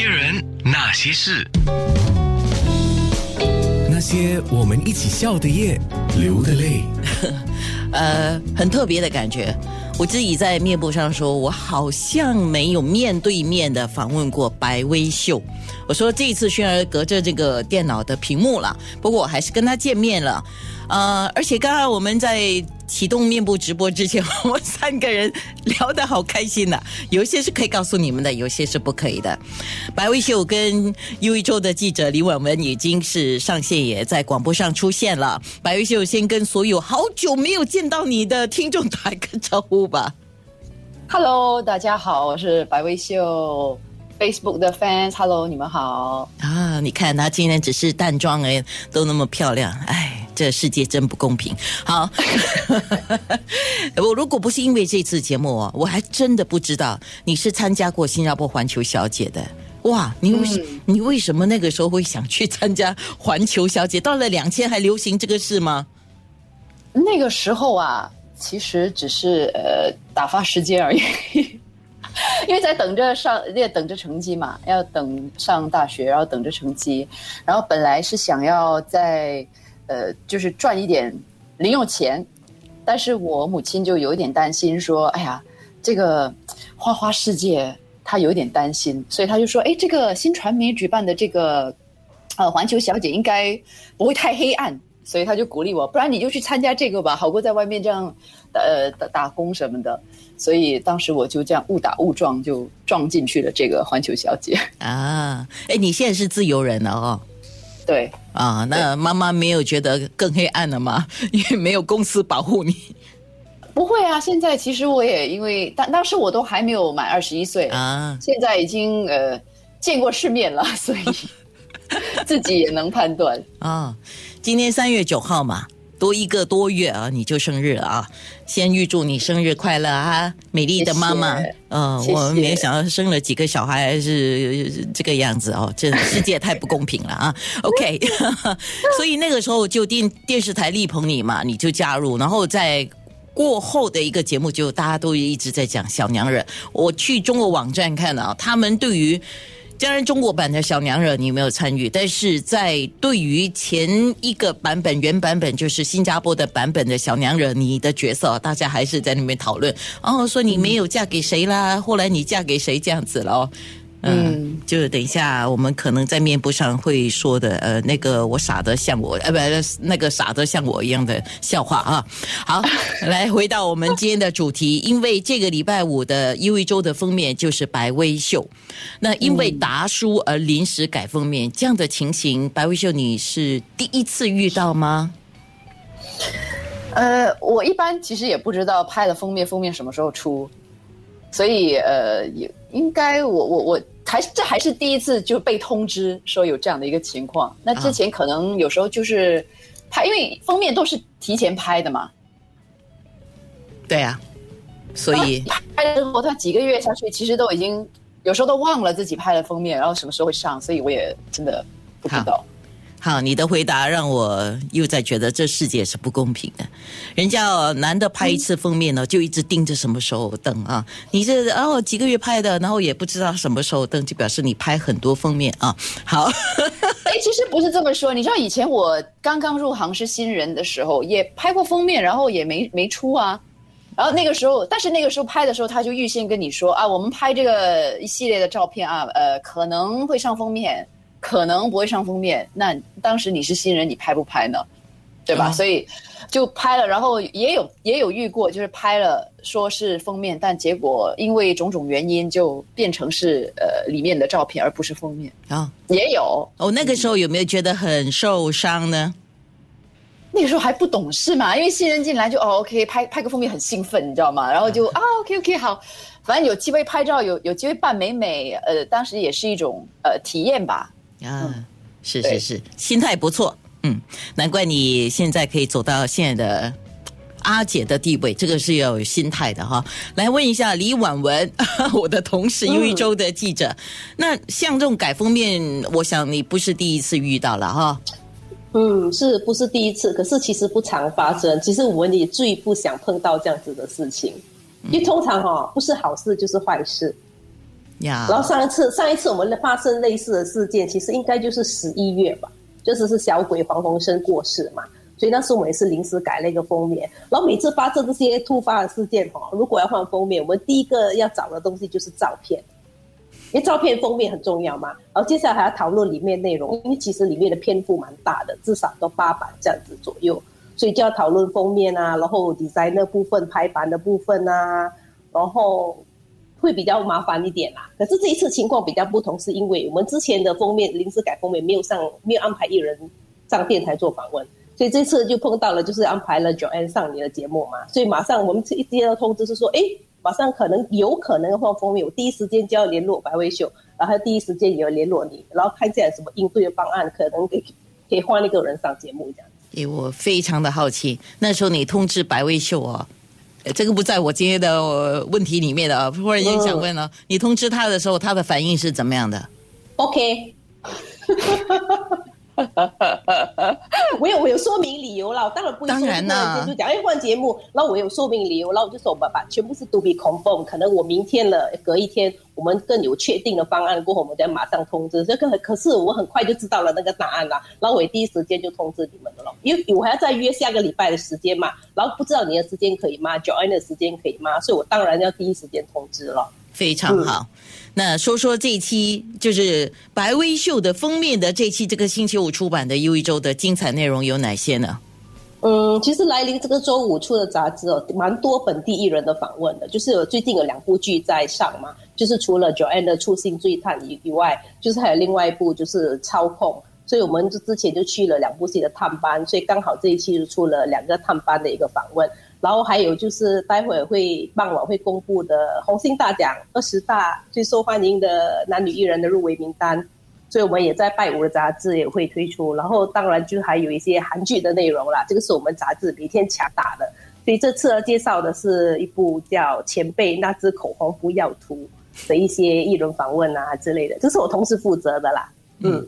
些人，那些事，那些我们一起笑的夜，流的泪。呃，很特别的感觉。我自己在面部上说，我好像没有面对面的访问过白薇秀。我说这一次虽然隔着这个电脑的屏幕了，不过我还是跟他见面了。呃，而且刚刚我们在启动面部直播之前，我们三个人聊得好开心呐、有一些是可以告诉你们的，有些是不可以的。白薇秀跟优一周的记者李婉文已经是上线，也在广播上出现了。白薇秀先跟所有好久没有见到你的听众打一个招呼吧。Hello，大家好，我是白薇秀 Facebook 的 fans，Hello，你们好。啊，你看她今天只是淡妆哎，都那么漂亮，哎，这世界真不公平。好，我如果不是因为这次节目哦，我还真的不知道你是参加过新加坡环球小姐的。哇，你为、嗯你为什么那个时候会想去参加环球小姐？到了两千还流行这个事吗？那个时候啊，其实只是呃打发时间而已，因为在等着上，也等着成绩嘛，要等上大学，然后等着成绩，然后本来是想要在呃就是赚一点零用钱，但是我母亲就有一点担心，说，哎呀，这个花花世界，她有点担心，所以她就说，哎，这个新传媒举办的这个呃环球小姐应该不会太黑暗。所以她就鼓励我，不然你就去参加这个吧，好过在外面这样，呃打打工什么的。所以当时我就这样误打误撞就撞进去了这个环球小姐。啊，哎，你现在是自由人了哦。对，啊，那妈妈没有觉得更黑暗了吗？因为没有公司保护你不会啊，现在其实我也因为当当时我都还没有满二十一岁，啊。现在已经呃见过世面了，所以自己也能判断。啊，今天三月九号嘛，多一个多月啊，你就生日了啊！先预祝你生日快乐啊，美丽的妈妈谢谢。呃，谢谢我没有想到生了几个小孩是这个样子哦，这 世界太不公平了啊！OK，所以那个时候就电电视台力捧你嘛，你就加入，然后在。过后的一个节目，就大家都一直在讲小娘惹。我去中国网站看啊，他们对于当然，中国版的小娘惹你没有参与，但是在对于前一个版本原版本就是新加坡的版本的小娘惹，你的角色大家还是在那边讨论，哦，说你没有嫁给谁啦，后来你嫁给谁这样子了。嗯，就是等一下，我们可能在面部上会说的，呃，那个我傻的像我，呃，不，那个傻的像我一样的笑话啊。好，来回到我们今天的主题，因为这个礼拜五的优一周的封面就是白薇秀，那因为达叔而临时改封面，这样的情形，白薇秀你是第一次遇到吗？呃，我一般其实也不知道拍了封面，封面什么时候出，所以呃，也应该我我我还这还是第一次就被通知说有这样的一个情况。那之前可能有时候就是拍，因为封面都是提前拍的嘛，对啊，所以拍了之后他几个月下去，其实都已经有时候都忘了自己拍了封面，然后什么时候会上，所以我也真的不知道。好，你的回答让我又在觉得这世界是不公平的。人家，男的拍一次封面呢，就一直盯着什么时候登啊。你这哦几个月拍的，然后也不知道什么时候登，就表示你拍很多封面啊。好，哎，其实不是这么说，你知道以前我刚刚入行是新人的时候，也拍过封面，然后也没没出啊。然后那个时候，但是那个时候拍的时候，他就预先跟你说啊，我们拍这个一系列的照片啊，呃，可能会上封面，可能不会上封面。那当时你是新人，你拍不拍呢？对吧？嗯所以就拍了，然后也有也有遇过，就是拍了说是封面，但结果因为种种原因就变成是呃里面的照片，而不是封面。啊，也有，哦，那个时候有没有觉得很受伤呢？那个时候还不懂事嘛，因为新人进来就哦 OK 拍拍个封面很兴奋，你知道吗？然后就啊 OK OK 好，反正有机会拍照，有有机会扮美美，呃，当时也是一种呃体验吧。啊，是是是，心态不错，嗯，难怪你现在可以走到现在的。阿姐的地位，这个是要有心态的哈。来问一下李婉文，我的同事，优一周的记者。那像这种改封面，我想你不是第一次遇到了哈。嗯，是不是第一次？可是其实不常发生。其实我们也最不想碰到这样子的事情，因为通常哈、不是好事就是坏事。然后上一次上一次我们发生类似的事件，其实应该就是十一月吧，就是是小鬼黄鸿升过世嘛，所以那时我们也是临时改了一个封面。然后每次发生这些突发的事件哦，如果要换封面，我们第一个要找的东西就是照片，因为照片封面很重要嘛。然后接下来还要讨论里面内容，因为其实里面的篇幅蛮大的，至少都八版这样子左右，所以就要讨论封面啊，然后 design 的部分、排版的部分啊，然后。会比较麻烦一点啦，可是这一次情况比较不同，是因为我们之前的封面临时改封面没有上，没有安排艺人上电台做访问，所以这次就碰到了，就是安排了 Joanne 上你的节目嘛，所以马上我们一接到通知是说，哎，马上可能有可能换封面，我第一时间就要联络白薇秀，然后第一时间也要联络你，然后看下什么应对的方案，可能给可以换一个人上节目这样。诶，我非常的好奇，那时候你通知白薇秀哦。这个不在我今天的问题里面的啊，忽然间想问了，你通知他的时候，他的反应是怎么样的？OK，我有我有说明理由了，我当然不会说突然间就讲哎换节目，然后我有说明理由，然后我就说我爸爸全部是 to be confirm，可能我明天了，隔一天我们更有确定的方案过后，我们再马上通知。这个可是我很快就知道了那个答案了，然后我第一时间就通知你们了，因为我还要再约下个礼拜的时间嘛，然后不知道你的时间可以吗？Joanne 的时间可以吗？所以我当然要第一时间通知了。非常好。那说说这期就是白薇秀的封面的这期这个星期五出版的《又一周》的精彩内容有哪些呢？嗯，其实来临这个周五出的杂志哦，蛮多本地艺人的访问的，就是有最近有两部剧在上嘛，就是除了 Joanne 的《初心追探》以以外，就是还有另外一部就是《操控》，所以我们就之前就去了两部戏的探班，所以刚好这一期就出了两个探班的一个访问。然后还有就是待会会傍晚会公布的红星大奖二十大最受欢迎的男女艺人的入围名单，所以我们也在拜五的杂志也会推出。然后当然就还有一些韩剧的内容啦，这个是我们杂志每天强打的。所以这次要介绍的是一部叫《前辈那支口红不要涂》的一些艺人访问啊之类的，这是我同事负责的啦。嗯。